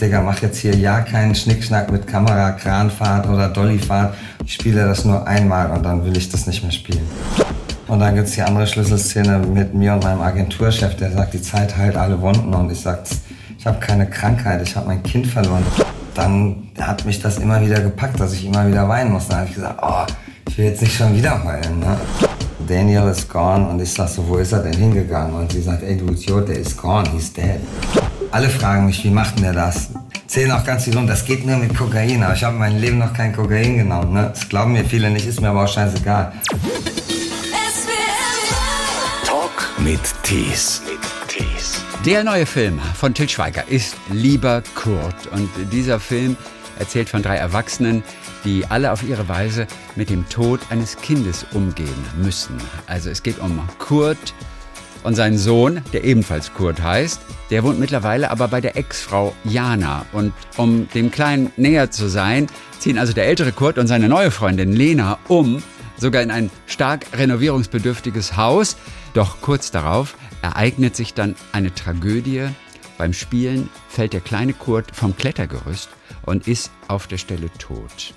Digga, mach jetzt hier ja keinen Schnickschnack mit Kamera, Kranfahrt oder Dollyfahrt. Ich spiele das nur einmal und dann will ich das nicht mehr spielen. Und dann gibt's die andere Schlüsselszene mit mir und meinem Agenturchef, der sagt, die Zeit heilt alle Wunden und ich sag, ich habe keine Krankheit, ich habe mein Kind verloren. Dann hat mich das immer wieder gepackt, dass ich immer wieder weinen muss. Dann habe ich gesagt, oh, ich will jetzt nicht schon wieder heulen. Ne? Daniel is gone und ich sag so, wo ist er denn hingegangen? Und sie sagt, ey du Idiot, der ist gone, he's dead. Alle fragen mich, wie macht denn der das? Zählen auch ganz rum, das geht nur mit Kokain, aber ich habe mein Leben noch kein Kokain genommen. Ne? Das glauben mir viele nicht, ist mir aber auch scheißegal. Talk mit Tees. Der neue Film von Til Schweiger ist Lieber Kurt. Und dieser Film erzählt von drei Erwachsenen, die alle auf ihre Weise mit dem Tod eines Kindes umgehen müssen. Also es geht um Kurt und seinen Sohn, der ebenfalls Kurt heißt. Der wohnt mittlerweile aber bei der Ex-Frau Jana. Und um dem Kleinen näher zu sein, ziehen also der ältere Kurt und seine neue Freundin Lena um, sogar in ein stark renovierungsbedürftiges Haus. Doch kurz darauf ereignet sich dann eine Tragödie. Beim Spielen fällt der kleine Kurt vom Klettergerüst und ist auf der Stelle tot.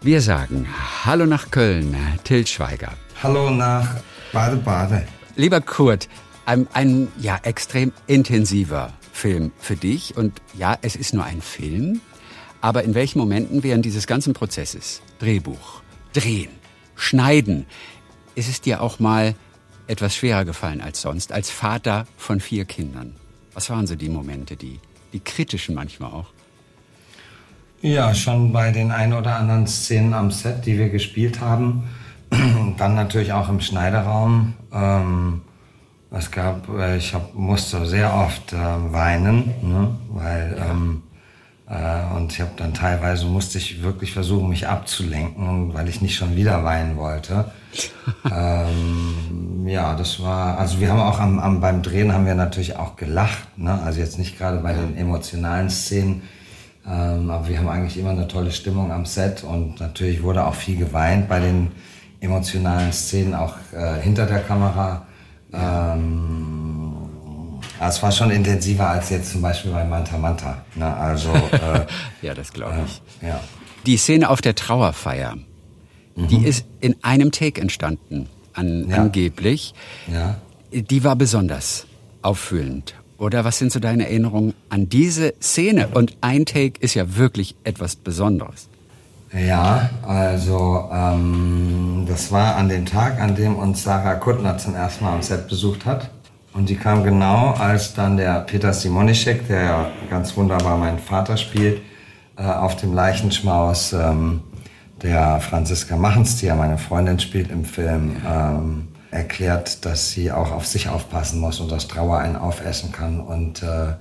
Wir sagen Hallo nach Köln, Til Schweiger. Hallo nach Bade-Bade. Lieber Kurt, ein, ein ja extrem intensiver Film für dich und ja, es ist nur ein Film, aber in welchen Momenten während dieses ganzen Prozesses, Drehbuch, Drehen, Schneiden, ist es dir auch mal etwas schwerer gefallen als sonst, als Vater von vier Kindern? Was waren so die Momente, die, die kritischen manchmal auch? Ja, schon bei den ein oder anderen Szenen am Set, die wir gespielt haben. Dann natürlich auch im Schneideraum. Ähm, es gab, äh, ich hab, musste sehr oft äh, weinen, ne? weil ähm, äh, und ich habe dann teilweise musste ich wirklich versuchen, mich abzulenken, weil ich nicht schon wieder weinen wollte. ähm, ja, das war, also wir haben auch am, am, beim Drehen haben wir natürlich auch gelacht, ne? also jetzt nicht gerade bei den emotionalen Szenen, ähm, aber wir haben eigentlich immer eine tolle Stimmung am Set und natürlich wurde auch viel geweint bei den emotionalen Szenen, auch äh, hinter der Kamera. Ähm, also es war schon intensiver als jetzt zum Beispiel bei Manta Manta. Ne? Also, äh, ja, das glaube ich. Äh, ja. Die Szene auf der Trauerfeier, mhm. die ist in einem Take entstanden, an, Ja. angeblich. Ja. Die war besonders auffühlend. Oder was sind so deine Erinnerungen an diese Szene? Und ein Take ist ja wirklich etwas Besonderes. Ja, also ähm, das war an dem Tag, an dem uns Sarah Kuttner zum ersten Mal am Set besucht hat. Und die kam genau, als dann der Peter Simonischek, der ja ganz wunderbar meinen Vater spielt, äh, auf dem Leichenschmaus ähm, der Franziska Machens, die ja meine Freundin spielt im Film, ähm, erklärt, dass sie auch auf sich aufpassen muss und dass Trauer einen aufessen kann und äh,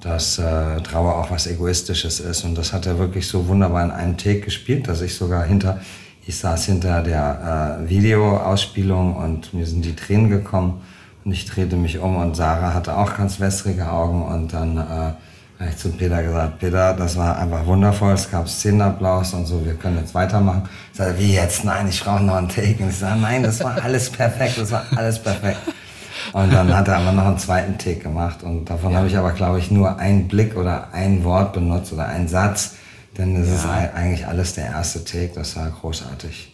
dass äh, Trauer auch was Egoistisches ist. Und das hat er wirklich so wunderbar in einem Take gespielt, dass ich sogar hinter, ich saß hinter der äh, Videoausspielung und mir sind die Tränen gekommen und ich drehte mich um und Sarah hatte auch ganz wässrige Augen und dann äh, habe ich zu Peter gesagt, Peter, das war einfach wundervoll, es gab Szenenapplaus und so, wir können jetzt weitermachen. Ich sage, wie jetzt? Nein, ich brauche noch einen Take. Und ich sage, nein, das war alles perfekt, das war alles perfekt. Und dann hat er aber noch einen zweiten Take gemacht. Und davon habe ich aber, glaube ich, nur einen Blick oder ein Wort benutzt oder einen Satz, denn das ist ei- eigentlich alles der erste Take, das war großartig.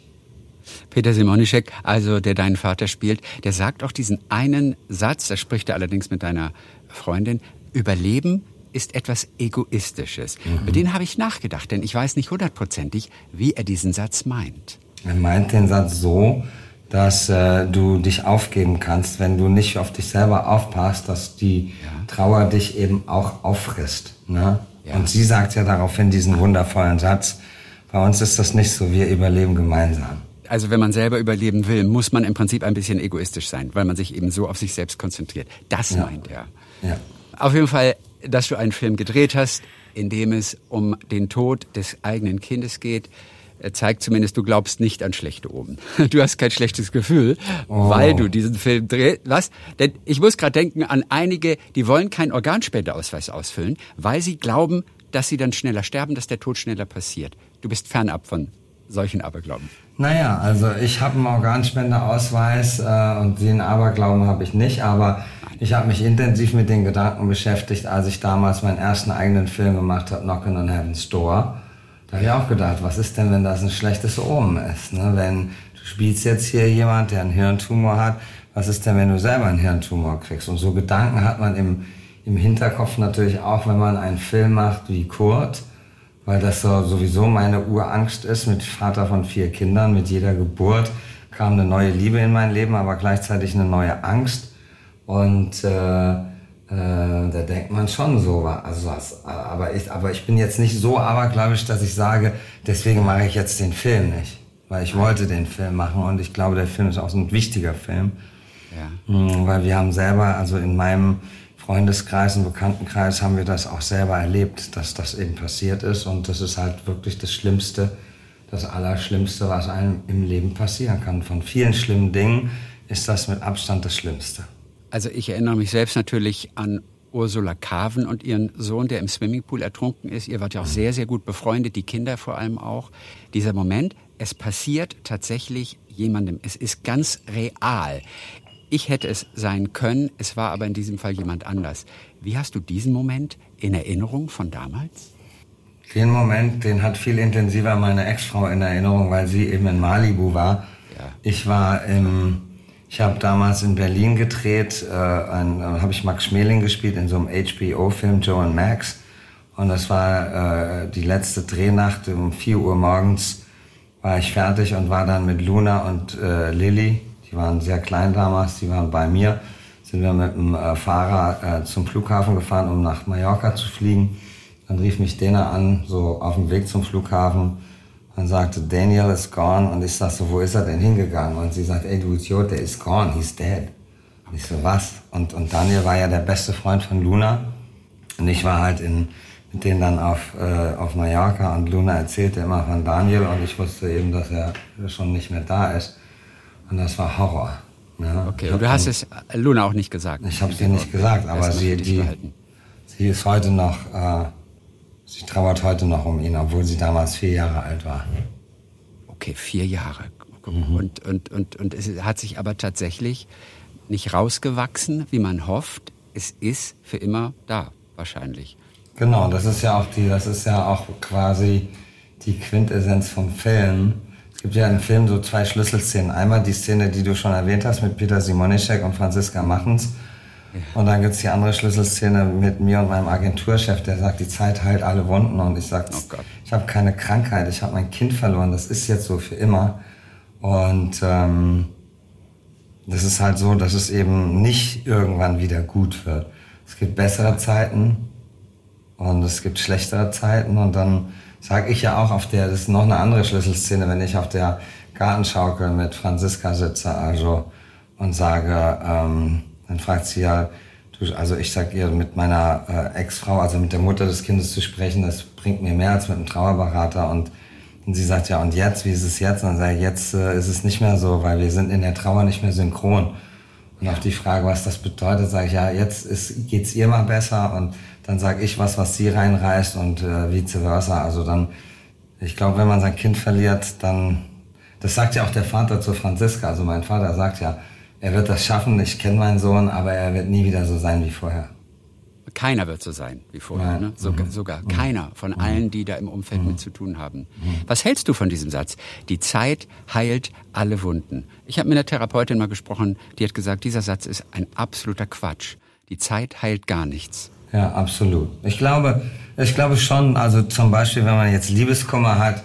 Peter Simonischek, also der deinen Vater spielt, der sagt auch diesen einen Satz, da spricht er allerdings mit deiner Freundin, Überleben ist etwas Egoistisches. Über den habe ich nachgedacht, denn ich weiß nicht hundertprozentig, wie er diesen Satz meint. Er meint den Satz so, dass äh, du dich aufgeben kannst, wenn du nicht auf dich selber aufpasst, dass die Trauer dich eben auch auffrisst. Ne? Ja. Und sie sagt ja daraufhin diesen wundervollen Satz, bei uns ist das nicht so, wir überleben gemeinsam. Also wenn man selber überleben will, muss man im Prinzip ein bisschen egoistisch sein, weil man sich eben so auf sich selbst konzentriert. Das Ja. meint er. Ja. Auf jeden Fall, dass du einen Film gedreht hast, in dem es um den Tod des eigenen Kindes geht, zeigt zumindest, du glaubst nicht an schlechte Oben. Du hast kein schlechtes Gefühl, Oh. weil du diesen Film drehst. Was? Denn ich muss gerade denken an einige, die wollen keinen Organspendeausweis ausfüllen, weil sie glauben, dass sie dann schneller sterben, dass der Tod schneller passiert. Du bist fernab von solchen Aberglauben? Naja, also ich habe einen Organspendeausweis äh, und den Aberglauben habe ich nicht, aber ich habe mich intensiv mit den Gedanken beschäftigt, als ich damals meinen ersten eigenen Film gemacht habe, Knockin' on Heaven's Door. Da habe ich auch gedacht, was ist denn, wenn das ein schlechtes Omen ist? Ne? Wenn du spielst jetzt hier jemand, der einen Hirntumor hat, was ist denn, wenn du selber einen Hirntumor kriegst? Und so Gedanken hat man im, im Hinterkopf natürlich auch, wenn man einen Film macht wie Kurt, weil das so, sowieso meine Urangst ist, mit Vater von vier Kindern, mit jeder Geburt kam eine neue Liebe in mein Leben, aber gleichzeitig eine neue Angst. Und äh, äh, da denkt man schon so, also was, aber ich, aber ich bin jetzt nicht so abergläubisch, dass ich sage, deswegen mache ich jetzt den Film nicht, weil ich wollte den Film machen und ich glaube, der Film ist auch so ein wichtiger Film, ja. Mhm, weil wir haben selber, also in meinem Freundeskreis und Bekanntenkreis haben wir das auch selber erlebt, dass das eben passiert ist und das ist halt wirklich das Schlimmste, das Allerschlimmste, was einem im Leben passieren kann. Von vielen schlimmen Dingen ist das mit Abstand das Schlimmste. Also ich erinnere mich selbst natürlich an Ursula Carven und ihren Sohn, der im Swimmingpool ertrunken ist. Ihr wart ja auch sehr, sehr gut befreundet, die Kinder vor allem auch. Dieser Moment, es passiert tatsächlich jemandem. Es ist ganz real. Ich hätte es sein können, es war aber in diesem Fall jemand anders. Wie hast du diesen Moment in Erinnerung von damals? Den Moment, den hat viel intensiver meine Ex-Frau in Erinnerung, weil sie eben in Malibu war. Ja. Ich war im ich habe damals in Berlin gedreht, äh, äh, habe ich Max Schmeling gespielt in so einem HBO-Film Joe and Max. Und das war äh, die letzte Drehnacht um 4 Uhr morgens war ich fertig und war dann mit Luna und äh, Lilly, die waren sehr klein damals, die waren bei mir, sind wir mit dem äh, Fahrer äh, zum Flughafen gefahren, um nach Mallorca zu fliegen. Dann rief mich Dena an, so auf dem Weg zum Flughafen dann sagte, Daniel is gone. Und ich sag so, wo ist er denn hingegangen? Und sie sagt, ey, du Idiot, der ist gone, he's dead. Und ich so, was? Und, und Daniel war ja der beste Freund von Luna. Und ich war halt in, mit denen dann auf, äh, auf Mallorca und Luna erzählte immer von Daniel und ich wusste eben, dass er schon nicht mehr da ist. Und das war Horror. Ja, okay, und du hast es Luna auch nicht gesagt. Ich habe es ihr nicht gesagt, aber sie, die, sie ist heute noch... Äh, Sie trauert heute noch um ihn, obwohl sie damals vier Jahre alt war. Okay, vier Jahre. Mhm. Und, und, und, und es hat sich aber tatsächlich nicht rausgewachsen, wie man hofft. Es ist für immer da, wahrscheinlich. Genau, das ist ja auch die, das ist ja auch quasi die Quintessenz vom Film. Es gibt ja im Film so zwei Schlüsselszenen. Einmal die Szene, die du schon erwähnt hast mit Peter Simonischek und Franziska Machens und dann gibt es die andere Schlüsselszene mit mir und meinem Agenturchef, der sagt, die Zeit heilt alle Wunden. Und ich sage, oh ich habe keine Krankheit, ich habe mein Kind verloren, das ist jetzt so für immer. Und ähm, das ist halt so, dass es eben nicht irgendwann wieder gut wird. Es gibt bessere Zeiten und es gibt schlechtere Zeiten. Und dann sage ich ja auch auf der, das ist noch eine andere Schlüsselszene, wenn ich auf der Gartenschaukel mit Franziska sitze, also und sage, ähm, dann fragt sie ja, du, also ich sag ihr, mit meiner äh, Ex-Frau, also mit der Mutter des Kindes zu sprechen, das bringt mir mehr als mit einem Trauerberater. Und, und sie sagt ja, und jetzt, wie ist es jetzt? Und dann sage ich, jetzt äh, ist es nicht mehr so, weil wir sind in der Trauer nicht mehr synchron. Und auf die Frage, was das bedeutet, sage ich, ja, jetzt ist, geht's ihr mal besser und dann sage ich was, was sie reinreißt und äh, vice versa. Also dann, ich glaube, wenn man sein Kind verliert, dann, das sagt ja auch der Vater zu Franziska, also mein Vater sagt ja, er wird das schaffen, ich kenne meinen Sohn, aber er wird nie wieder so sein wie vorher. Keiner wird so sein wie vorher, ne? sogar, mhm. sogar mhm. keiner von mhm. allen, die da im Umfeld mhm. mit zu tun haben. Mhm. Was hältst du von diesem Satz? Die Zeit heilt alle Wunden. Ich habe mit einer Therapeutin mal gesprochen, die hat gesagt, dieser Satz ist ein absoluter Quatsch. Die Zeit heilt gar nichts. Ja, absolut. Ich glaube, ich glaube schon, also zum Beispiel, wenn man jetzt Liebeskummer hat,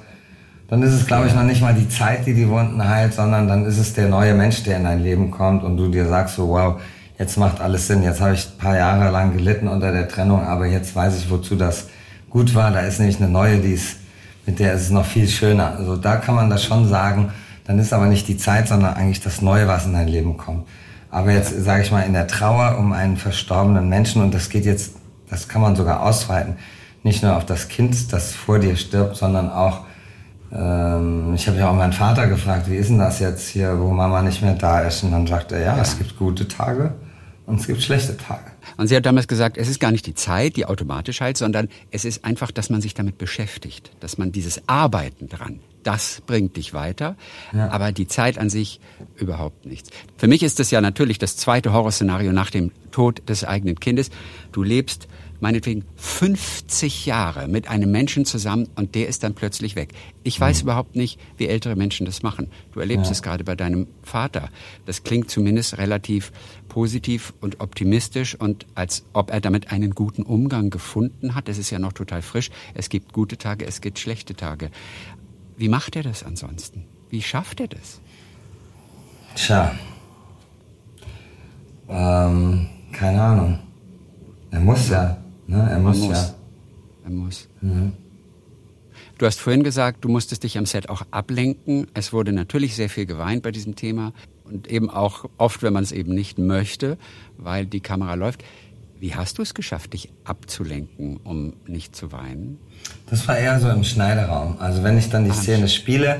dann ist es, glaube ich, noch nicht mal die Zeit, die die Wunden heilt, sondern dann ist es der neue Mensch, der in dein Leben kommt und du dir sagst so, wow, jetzt macht alles Sinn. Jetzt habe ich ein paar Jahre lang gelitten unter der Trennung, aber jetzt weiß ich, wozu das gut war. Da ist nämlich eine neue, die ist, mit der ist es noch viel schöner. Also da kann man das schon sagen. Dann ist aber nicht die Zeit, sondern eigentlich das Neue, was in dein Leben kommt. Aber jetzt sage ich mal in der Trauer um einen verstorbenen Menschen und das geht jetzt, das kann man sogar ausweiten, nicht nur auf das Kind, das vor dir stirbt, sondern auch ähm, ich habe ja auch meinen Vater gefragt, wie ist denn das jetzt hier, wo Mama nicht mehr da ist? Und dann sagt er, ja, ja. es gibt gute Tage und es gibt schlechte Tage. Und sie hat damals gesagt, es ist gar nicht die Zeit, die automatisch heilt, sondern es ist einfach, dass man sich damit beschäftigt, dass man dieses Arbeiten dran, das bringt dich weiter, ja. aber die Zeit an sich überhaupt nichts. Für mich ist es ja natürlich das zweite Horrorszenario nach dem Tod des eigenen Kindes. Du lebst meinetwegen 50 Jahre mit einem Menschen zusammen und der ist dann plötzlich weg. Ich weiß mhm. überhaupt nicht, wie ältere Menschen das machen. Du erlebst ja. es gerade bei deinem Vater. Das klingt zumindest relativ positiv und optimistisch und als ob er damit einen guten Umgang gefunden hat. Es ist ja noch total frisch. Es gibt gute Tage, es gibt schlechte Tage. Wie macht er das ansonsten? Wie schafft er das? Tja, ähm, keine Ahnung. Er muss ja. Ne? Er muss, muss. ja. Er muss. Mhm. Du hast vorhin gesagt, du musstest dich am Set auch ablenken. Es wurde natürlich sehr viel geweint bei diesem Thema und eben auch oft, wenn man es eben nicht möchte, weil die Kamera läuft. Wie hast du es geschafft, dich abzulenken, um nicht zu weinen? Das war eher so im Schneideraum. Also wenn ich dann die ah, Szene spiele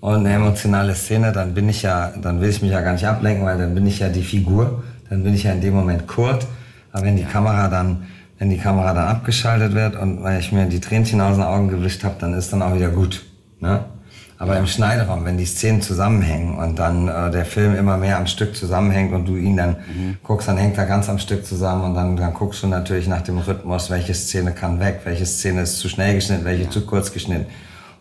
und eine emotionale Szene, dann bin ich ja, dann will ich mich ja gar nicht ablenken, weil dann bin ich ja die Figur, dann bin ich ja in dem Moment Kurt. Aber wenn die ja. Kamera dann wenn die Kamera dann abgeschaltet wird und weil ich mir die Tränchen aus den Augen gewischt habe, dann ist dann auch wieder gut. Ne? Aber im Schneideraum, wenn die Szenen zusammenhängen und dann äh, der Film immer mehr am Stück zusammenhängt und du ihn dann mhm. guckst, dann hängt er ganz am Stück zusammen und dann, dann guckst du natürlich nach dem Rhythmus, welche Szene kann weg, welche Szene ist zu schnell geschnitten, welche ja. zu kurz geschnitten.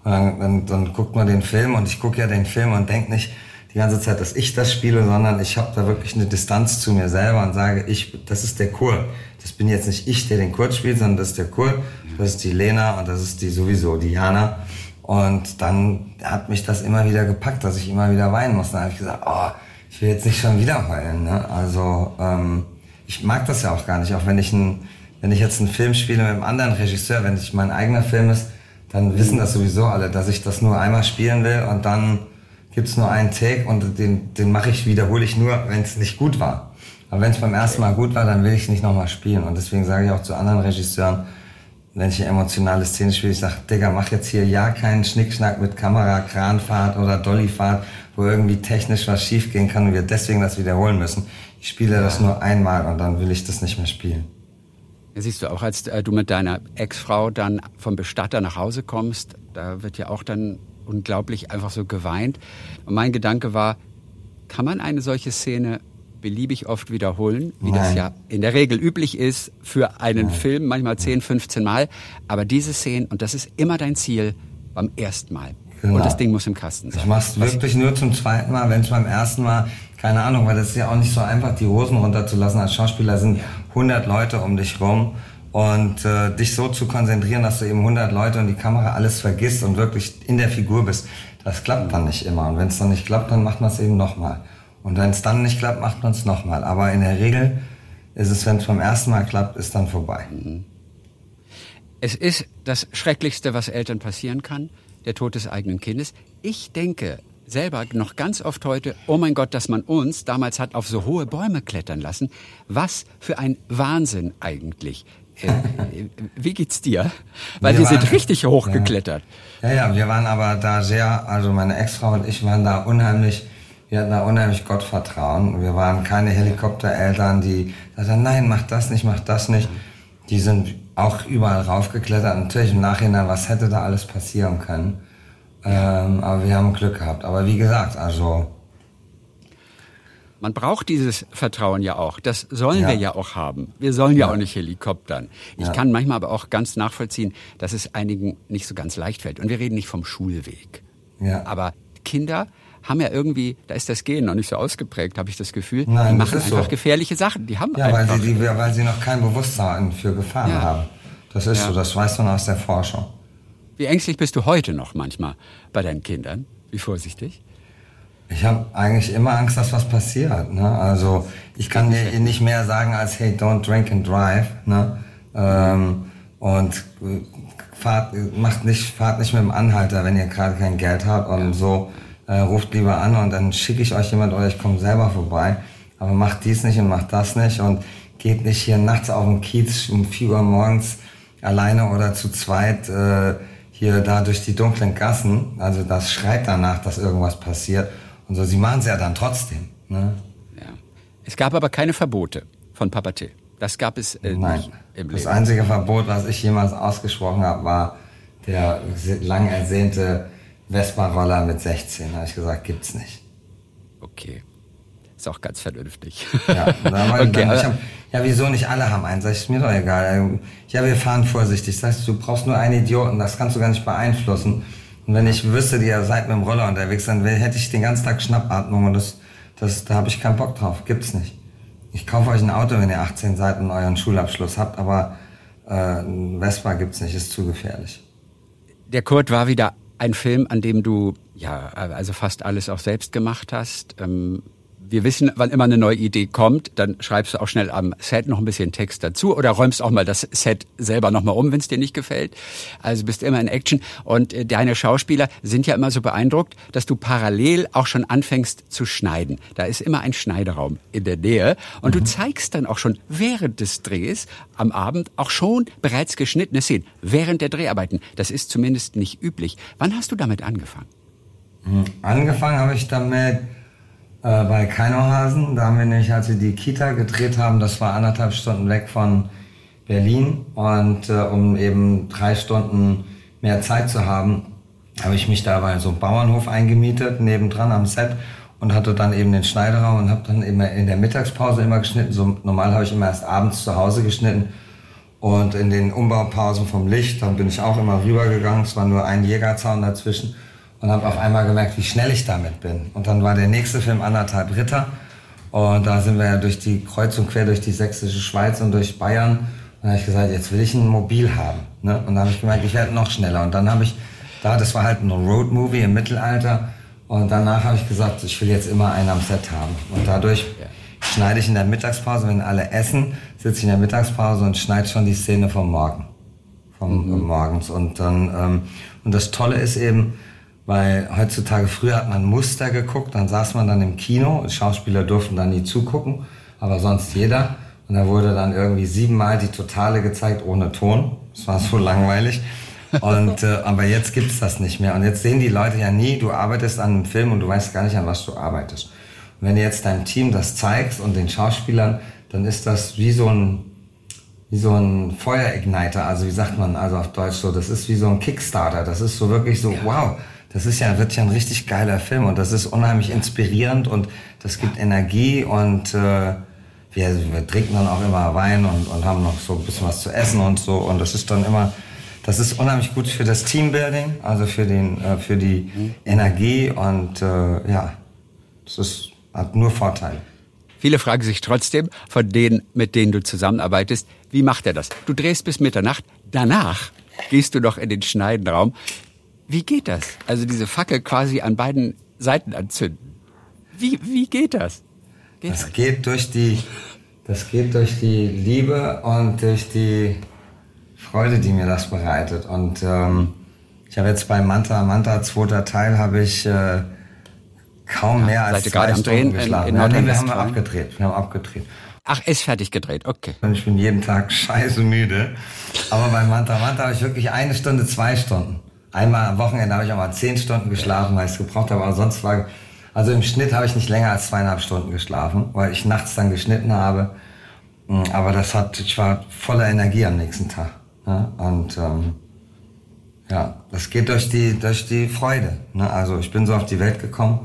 Und dann, dann, dann guckt man den Film und ich gucke ja den Film und denk nicht die ganze Zeit, dass ich das spiele, sondern ich habe da wirklich eine Distanz zu mir selber und sage, ich, das ist der Kur das bin jetzt nicht ich, der den Kurt spielt, sondern das ist der Kurt, das ist die Lena und das ist die sowieso, die Jana. Und dann hat mich das immer wieder gepackt, dass ich immer wieder weinen muss. Dann habe ich gesagt, oh, ich will jetzt nicht schon wieder heulen. Ne? Also ähm, ich mag das ja auch gar nicht, auch wenn ich, ein, wenn ich jetzt einen Film spiele mit einem anderen Regisseur, wenn es mein eigener Film ist, dann wissen das sowieso alle, dass ich das nur einmal spielen will und dann gibt's nur einen Take und den, den mache ich, wiederhole ich nur, wenn es nicht gut war. Aber wenn es beim ersten Mal gut war, dann will ich nicht nochmal spielen. Und deswegen sage ich auch zu anderen Regisseuren, wenn ich eine emotionale Szene spiele, ich sage, Digga, mach jetzt hier ja keinen Schnickschnack mit Kamera, Kranfahrt oder Dollyfahrt, wo irgendwie technisch was schiefgehen kann und wir deswegen das wiederholen müssen. Ich spiele ja. das nur einmal und dann will ich das nicht mehr spielen. Ja, siehst du, auch als äh, du mit deiner Ex-Frau dann vom Bestatter nach Hause kommst, da wird ja auch dann unglaublich einfach so geweint. Und mein Gedanke war, kann man eine solche Szene beliebig oft wiederholen, wie Nein. das ja in der Regel üblich ist für einen Nein. Film, manchmal 10, 15 Mal. Aber diese Szenen, und das ist immer dein Ziel, beim ersten Mal. Genau. Und das Ding muss im Kasten sein. Ich mach's wirklich nur zum zweiten Mal, wenn es beim ersten Mal, keine Ahnung, weil das ist ja auch nicht so einfach, die Hosen runterzulassen. Als Schauspieler sind 100 Leute um dich rum und äh, dich so zu konzentrieren, dass du eben 100 Leute und die Kamera alles vergisst und wirklich in der Figur bist. Das klappt dann nicht immer. Und wenn es dann nicht klappt, dann macht man es eben nochmal. Und wenn es dann nicht klappt, macht man es nochmal. Aber in der Regel ist es, wenn es beim ersten Mal klappt, ist dann vorbei. Mhm. Es ist das Schrecklichste, was Eltern passieren kann, der Tod des eigenen Kindes. Ich denke selber noch ganz oft heute, oh mein Gott, dass man uns damals hat auf so hohe Bäume klettern lassen. Was für ein Wahnsinn eigentlich. Äh, wie geht's dir? Weil wir, wir sind richtig hochgeklettert. Ja. ja, ja, wir waren aber da sehr, also meine Ex-Frau und ich waren da unheimlich wir hatten da unheimlich Gottvertrauen. Wir waren keine Helikoptereltern, die sagten, nein, mach das nicht, mach das nicht. Die sind auch überall raufgeklettert. Natürlich im Nachhinein, was hätte da alles passieren können. Ähm, aber wir haben Glück gehabt. Aber wie gesagt, also. Man braucht dieses Vertrauen ja auch. Das sollen ja. wir ja auch haben. Wir sollen ja, ja. auch nicht helikoptern. Ich ja. kann manchmal aber auch ganz nachvollziehen, dass es einigen nicht so ganz leicht fällt. Und wir reden nicht vom Schulweg. Ja. Aber Kinder haben ja irgendwie, da ist das Gen noch nicht so ausgeprägt, habe ich das Gefühl. Nein, die machen einfach so. gefährliche Sachen. Die haben ja, einfach. Weil sie, die, weil sie noch kein Bewusstsein für Gefahren haben. Das ist so, das weiß man aus der Forschung. Wie ängstlich bist du heute noch manchmal bei deinen Kindern? Wie vorsichtig? Ich habe eigentlich immer Angst, dass was passiert. Ne? Also ich kann dir nicht mehr sagen als hey, don't drink and drive. Ne? Ähm, und äh, fahrt, macht nicht, fahrt nicht mit dem Anhalter, wenn ihr gerade kein Geld habt und ja. so äh, ruft lieber an und dann schicke ich euch jemand oder ich komme selber vorbei. Aber macht dies nicht und macht das nicht und geht nicht hier nachts auf den Kiez um 4 Uhr morgens alleine oder zu zweit äh, hier da durch die dunklen Gassen. Also das schreit danach, dass irgendwas passiert. Und so, sie machen es ja dann trotzdem. Ne? Ja. Es gab aber keine Verbote von Papa Till. Das gab es äh, Nein. nicht im Das Leben. einzige Verbot, was ich jemals ausgesprochen habe, war der lang ersehnte Vespa-Roller mit 16. Da habe ich gesagt, gibt's nicht. Okay. Ist auch ganz vernünftig. Ja, dann, okay, dann, hab, ja, wieso nicht alle haben einen? Sag ich, ist mir doch egal. Ja, wir fahren vorsichtig. Sag ich, du brauchst nur einen Idioten, das kannst du gar nicht beeinflussen. Und wenn ich wüsste, ihr seid mit dem Roller unterwegs, dann hätte ich den ganzen Tag Schnappatmung und das, das, da habe ich keinen Bock drauf. Gibt's nicht. Ich kaufe euch ein Auto, wenn ihr 18 Seiten euren Schulabschluss habt, aber äh, ein Vespa gibt's nicht, ist zu gefährlich. der Kurt war wieder ein Film, an dem du ja also fast alles auch selbst gemacht hast. Ähm, wir wissen, wann immer eine neue Idee kommt, dann schreibst du auch schnell am Set noch ein bisschen Text dazu oder räumst auch mal das Set selber nochmal um, wenn es dir nicht gefällt. Also bist immer in Action. Und äh, deine Schauspieler sind ja immer so beeindruckt, dass du parallel auch schon anfängst zu schneiden. Da ist immer ein Schneideraum in der Nähe. Und du zeigst dann auch schon während des Drehs am Abend auch schon bereits geschnittene Szenen. Während der Dreharbeiten. Das ist zumindest nicht üblich. Wann hast du damit angefangen? Angefangen habe ich damit äh, bei Keinohasen. Da haben wir nämlich, als wir die Kita gedreht haben, das war anderthalb Stunden weg von Berlin. Und äh, um eben drei Stunden mehr Zeit zu haben, habe ich mich da bei so einem Bauernhof eingemietet, nebendran am Set und hatte dann eben den Schneiderraum und habe dann immer in der Mittagspause immer geschnitten. So normal habe ich immer erst abends zu Hause geschnitten. Und in den Umbaupausen vom Licht, dann bin ich auch immer rübergegangen. Es war nur ein Jägerzaun dazwischen. Und habe auf einmal gemerkt, wie schnell ich damit bin. Und dann war der nächste Film anderthalb Ritter. Und da sind wir ja durch die Kreuzung quer durch die sächsische Schweiz und durch Bayern. Und da habe ich gesagt, jetzt will ich ein Mobil haben. Ne? Und dann habe ich gemerkt, ich werde noch schneller. Und dann habe ich, da, das war halt ein Road-Movie im Mittelalter. Und danach habe ich gesagt, ich will jetzt immer einen am Set haben. Und dadurch schneide ich in der Mittagspause, wenn alle essen, sitze ich in der Mittagspause und schneide schon die Szene vom Morgen. Vom äh, morgens. Und dann, ähm, und das Tolle ist eben, weil heutzutage früher hat man Muster geguckt, dann saß man dann im Kino, Schauspieler durften dann nie zugucken, aber sonst jeder. Und da wurde dann irgendwie siebenmal die Totale gezeigt ohne Ton. Das war so langweilig. Und, äh, aber jetzt gibt's das nicht mehr. Und jetzt sehen die Leute ja nie, du arbeitest an einem Film und du weißt gar nicht, an was du arbeitest. Und wenn du jetzt deinem Team das zeigst und den Schauspielern, dann ist das wie so ein, wie so ein Feuerigniter, also wie sagt man also auf Deutsch so, das ist wie so ein Kickstarter, das ist so wirklich so, wow, das ist ja, wird ja ein richtig geiler Film und das ist unheimlich inspirierend und das gibt Energie und äh, wir, wir trinken dann auch immer Wein und, und haben noch so ein bisschen was zu essen und so und das ist dann immer, das ist unheimlich gut für das Teambuilding, also für den, äh, für die Energie und äh, ja, das ist, hat nur Vorteile. Viele fragen sich trotzdem von denen, mit denen du zusammenarbeitest, wie macht er das? Du drehst bis Mitternacht, danach gehst du noch in den Schneidenraum. Wie geht das? Also diese Fackel quasi an beiden Seiten anzünden. Wie, wie geht das? Geht Das geht durch die, das geht durch die Liebe und durch die Freude, die mir das bereitet. Und ähm, ich habe jetzt bei Manta, Manta zweiter Teil, habe ich äh, kaum mehr seid als ihr zwei Stunden Drehen in- geschlafen. in ja, nee, wir haben abgedreht. Wir haben abgedreht. Ach, ist fertig gedreht, okay. Und ich bin jeden Tag scheiße müde. Aber bei Manta Manta habe ich wirklich eine Stunde, zwei Stunden. Einmal am Wochenende habe ich auch mal zehn Stunden geschlafen, weil ich es gebraucht habe. Aber sonst war, also im Schnitt habe ich nicht länger als zweieinhalb Stunden geschlafen, weil ich nachts dann geschnitten habe. Mm, Aber das hat, ich war voller Energie am nächsten Tag. Ne? Und ähm, ja, das geht durch die, durch die Freude. Ne? Also ich bin so auf die Welt gekommen.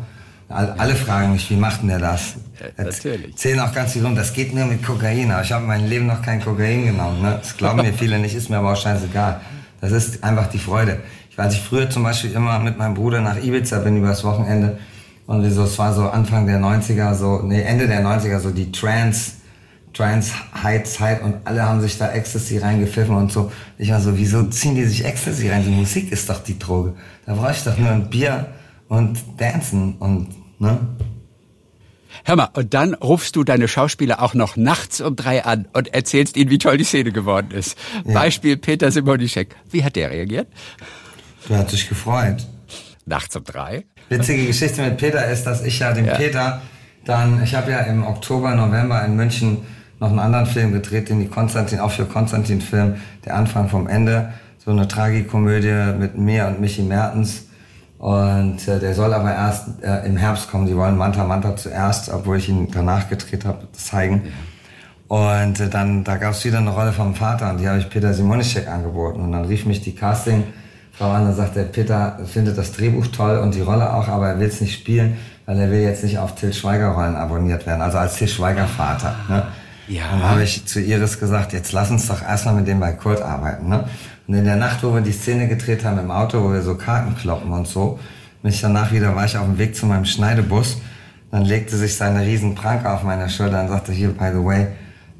All- Alle fragen mich, wie macht denn der das? Ja, natürlich. Erzählen auch ganz viel rum, das geht nur mit Kokain. Aber ich habe mein Leben noch kein Kokain genommen. Ne? Das glauben mir viele nicht, ist mir aber auch scheißegal. Das ist einfach die Freude. Ich weiß, ich früher zum Beispiel immer mit meinem Bruder nach Ibiza bin übers Wochenende. Und so, es war so Anfang der 90er, so, nee, Ende der 90er, so die Trance, Trance High Zeit und alle haben sich da Ecstasy reingepfiffen und so. Ich war so, wieso ziehen die sich Ecstasy rein? Die Musik ist doch die Droge. Da brauche ich doch nur ein Bier und Dancen und, ne? Hör mal, und dann rufst du deine Schauspieler auch noch nachts um drei an und erzählst ihnen, wie toll die Szene geworden ist. Beispiel Peter Simonischek. Wie hat der reagiert? Du hast dich gefreut. Nachts um drei? Witzige Geschichte mit Peter ist, dass ich ja dem Peter dann, ich habe ja im Oktober, November in München noch einen anderen Film gedreht, den die Konstantin, auch für Konstantin Film, der Anfang vom Ende, so eine Tragikomödie mit mir und Michi Mertens. Und äh, der soll aber erst äh, im Herbst kommen. Die wollen Manta Manta zuerst, obwohl ich ihn danach gedreht habe, zeigen. Und äh, dann, da gab es wieder eine Rolle vom Vater und die habe ich Peter Simonischek angeboten. Und dann rief mich die Castingfrau an und sagte, Peter findet das Drehbuch toll und die Rolle auch, aber er will es nicht spielen, weil er will jetzt nicht auf Till Schweiger Rollen abonniert werden, also als Till Schweiger Vater. Ne? Ja. Dann habe ich zu Iris gesagt, jetzt lass uns doch erstmal mit dem bei Kurt arbeiten. Ne? Und in der Nacht, wo wir die Szene gedreht haben im Auto, wo wir so Karten kloppen und so, mich danach wieder war ich auf dem Weg zu meinem Schneidebus, dann legte sich seine riesen Pranke auf meine Schulter und sagte, hier, by the way,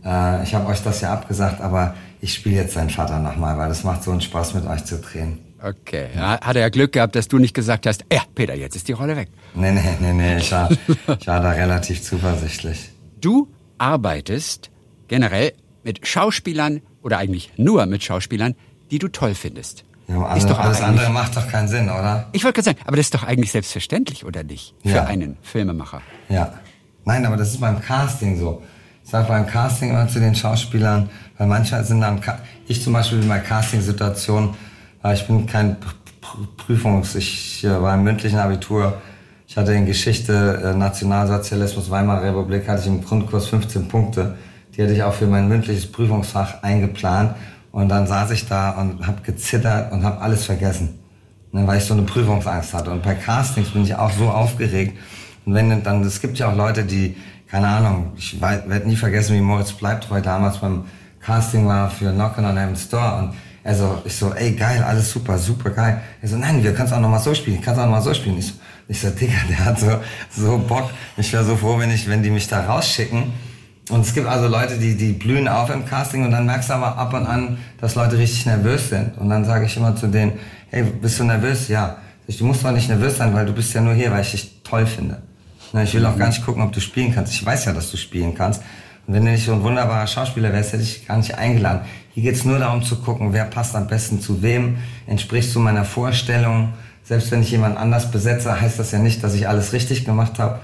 äh, ich habe euch das ja abgesagt, aber ich spiele jetzt seinen Vater nochmal, weil das macht so einen Spaß mit euch zu drehen. Okay. Hat er ja Glück gehabt, dass du nicht gesagt hast, ja, Peter, jetzt ist die Rolle weg. Nee, nee, nee, nee, ich war, ich war da relativ zuversichtlich. Du arbeitest generell mit Schauspielern oder eigentlich nur mit Schauspielern, die du toll findest. Ja, aber Ist alles, doch alles andere macht doch keinen Sinn, oder? Ich wollte gerade sagen, aber das ist doch eigentlich selbstverständlich, oder nicht? Für Ja. einen Filmemacher. Ja. Nein, aber das ist beim Casting so. Ich sage beim Casting immer zu den Schauspielern, weil manchmal sind dann, ich zum Beispiel in meiner Weil ich bin kein Pr- Pr- Prüfungs, ich äh, war im mündlichen Abitur, ich hatte in Geschichte, äh, Nationalsozialismus, Weimarer Republik, hatte ich im Grundkurs 15 Punkte. Die hatte ich auch für mein mündliches Prüfungsfach eingeplant. Und dann saß ich da und habe gezittert und habe alles vergessen ne, weil ich so eine Prüfungsangst hatte. Und bei Castings bin ich auch so aufgeregt. Und wenn dann, es gibt ja auch Leute, die, keine Ahnung, ich werde nie vergessen, wie Moritz Bleibtreu damals beim Casting war für Knockin' on Heaven's Store. Und er so, ich so, ey, geil, alles super, super geil. Er so, nein, wir können es auch noch mal so spielen, kannst auch noch mal so spielen. Ich so, ich so, Digga, der hat so, so Bock. Ich wäre so froh, wenn ich, wenn die mich da rausschicken. Und es gibt also Leute, die, die blühen auf im Casting und dann merkst du aber ab und an, dass Leute richtig nervös sind. Und dann sage ich immer zu denen, hey, bist du nervös? Ja. Du musst doch nicht nervös sein, weil du bist ja nur hier, weil ich dich toll finde. Ich will auch gar nicht gucken, ob du spielen kannst. Ich weiß ja, dass du spielen kannst. Und wenn du nicht so ein wunderbarer Schauspieler wärst, hätte ich gar nicht eingeladen. Hier geht's nur darum zu gucken, wer passt am besten zu wem, entspricht zu meiner Vorstellung. Selbst wenn ich jemand anders besetze, heißt das ja nicht, dass ich alles richtig gemacht habe.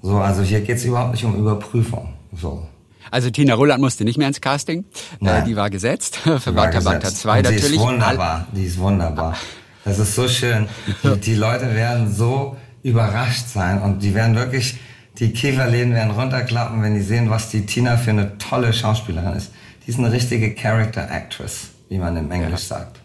So, also hier geht's überhaupt nicht um Überprüfung. So. Also Tina Rolland musste nicht mehr ins Casting. Äh, Nein. die war gesetzt. Für Banta gesetzt. 2 Und natürlich. Die ist wunderbar, die ist wunderbar. Das ist so schön. Die, die Leute werden so überrascht sein und die werden wirklich, die Kieferläden werden runterklappen, wenn die sehen, was die Tina für eine tolle Schauspielerin ist. Die ist eine richtige Character Actress, wie man im Englisch sagt.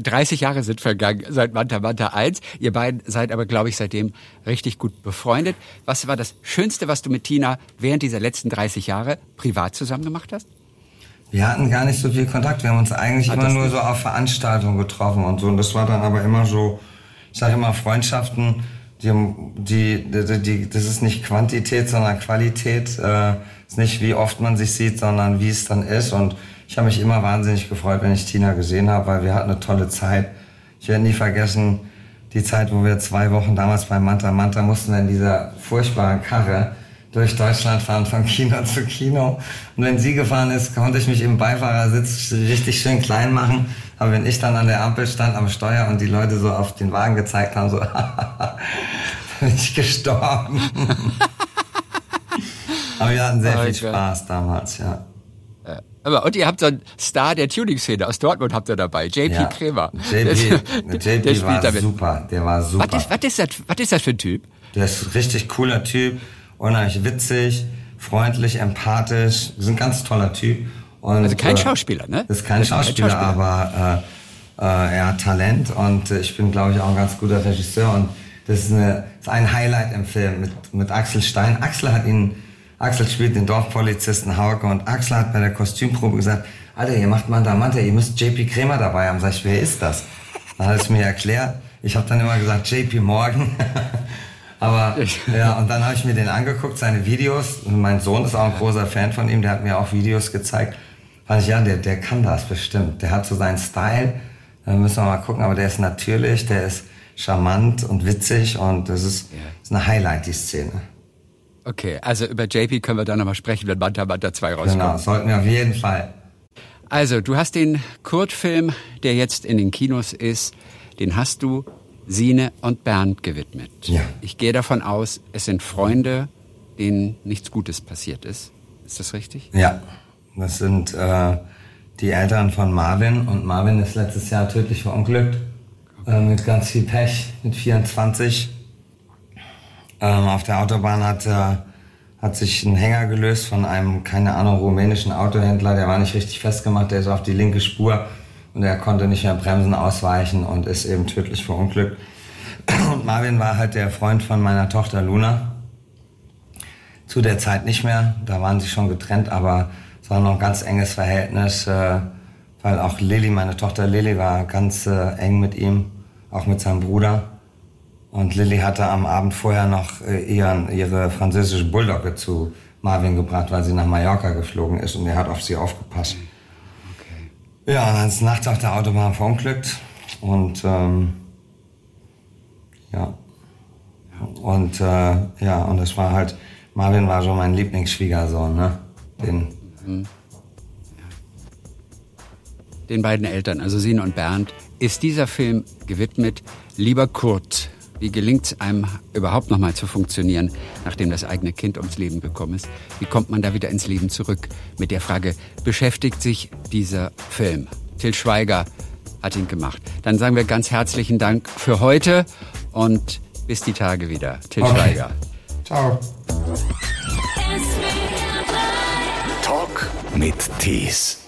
30 Jahre sind vergangen seit Manta Manta 1. Ihr beiden seid aber, glaube ich, seitdem richtig gut befreundet. Was war das Schönste, was du mit Tina während dieser letzten 30 Jahre privat zusammen gemacht hast? Wir hatten gar nicht so viel Kontakt. Wir haben uns eigentlich Hat immer nur nicht? so auf Veranstaltungen getroffen und so. Und das war dann aber immer so, ich sage immer Freundschaften, die, die, die, die, das ist nicht Quantität, sondern Qualität. Äh, ist nicht wie oft man sich sieht, sondern wie es dann ist. Und ich habe mich immer wahnsinnig gefreut, wenn ich Tina gesehen habe, weil wir hatten eine tolle Zeit. Ich werde nie vergessen, die Zeit, wo wir zwei Wochen damals bei Manta Manta mussten in dieser furchtbaren Karre durch Deutschland fahren, von Kino zu Kino. Und wenn sie gefahren ist, konnte ich mich im Beifahrersitz richtig schön klein machen. Aber wenn ich dann an der Ampel stand am Steuer und die Leute so auf den Wagen gezeigt haben, so, bin ich gestorben. Aber wir hatten sehr Oh viel. Spaß damals, ja. Aber, und ihr habt so einen Star der Tuning-Szene aus Dortmund habt ihr dabei, JP ja. Kremer. JP, Der- JP der war damit. super, der war super. Was ist, was, ist das, was ist das für ein Typ? Der ist ein richtig cooler Typ, unheimlich witzig, freundlich, empathisch. Ist ein ganz toller Typ. Und, Also kein äh, Schauspieler, ne? Ist kein Das ist kein Schauspieler, Schauspieler. aber äh, äh, er hat Talent und ich bin, glaube ich, auch ein ganz guter Regisseur. Und das ist, eine, das ist ein Highlight im Film mit, mit Axel Stein. Axel hat ihn, Axel spielt den Dorfpolizisten Hauke und Axel hat bei der Kostümprobe gesagt, Alter, ihr macht Manta Manta, ihr müsst JP Kremer dabei haben. Sag ich, wer ist das? Dann hat er es mir erklärt. Ich habe dann immer gesagt, JP Morgan. Aber ja, und dann habe ich mir den angeguckt, seine Videos. Mein Sohn ist auch ein großer Fan von ihm, der hat mir auch Videos gezeigt. Ich, ja, der, der kann das bestimmt. Der hat so seinen Style. Da müssen wir mal gucken, aber der ist natürlich, der ist charmant und witzig und das ist, Ja. ist eine Highlight, die Szene. Okay, also über JP können wir dann nochmal sprechen, wenn Manta Manta 2 rauskommt. Genau, sollten wir auf jeden Fall. Also, du hast den Kurt-Film, der jetzt in den Kinos ist, den hast du Sine und Bernd gewidmet. Ja. Ich gehe davon aus, es sind Freunde, denen nichts Gutes passiert ist. Ist das richtig? Ja, das sind äh, die Eltern von Marvin und Marvin ist letztes Jahr tödlich verunglückt äh, mit ganz viel Pech, mit 24. Ähm, auf der Autobahn hat er hat sich ein Hänger gelöst von einem, keine Ahnung, rumänischen Autohändler, der war nicht richtig festgemacht, der ist auf die linke Spur und er konnte nicht mehr bremsen, ausweichen und ist eben tödlich verunglückt. Und Marvin war halt der Freund von meiner Tochter Luna. Zu der Zeit nicht mehr, da waren sie schon getrennt, aber es war noch ein ganz enges Verhältnis, äh, weil auch Lilly, meine Tochter Lilly, war ganz äh, eng mit ihm, auch mit seinem Bruder. Und Lilly hatte am Abend vorher noch äh, ihren, ihre französische Bulldogge zu Marvin gebracht, weil sie nach Mallorca geflogen ist und er hat auf sie aufgepasst. Okay. Ja, und dann ist nachts auf der Autobahn verunglückt und ähm, ja. Und äh, ja, und das war halt, Marvin war so mein Lieblingsschwiegersohn, ne? Den, mhm. Den beiden Eltern, also Sine und Bernd, ist dieser Film gewidmet. Lieber Kurt, wie gelingt es einem überhaupt nochmal zu funktionieren, nachdem das eigene Kind ums Leben gekommen ist? Wie kommt man da wieder ins Leben zurück? Mit der Frage beschäftigt sich dieser Film. Till Schweiger hat ihn gemacht. Dann sagen wir ganz herzlichen Dank für heute und bis die Tage wieder. Till okay. Schweiger. Ciao. Mit Tees.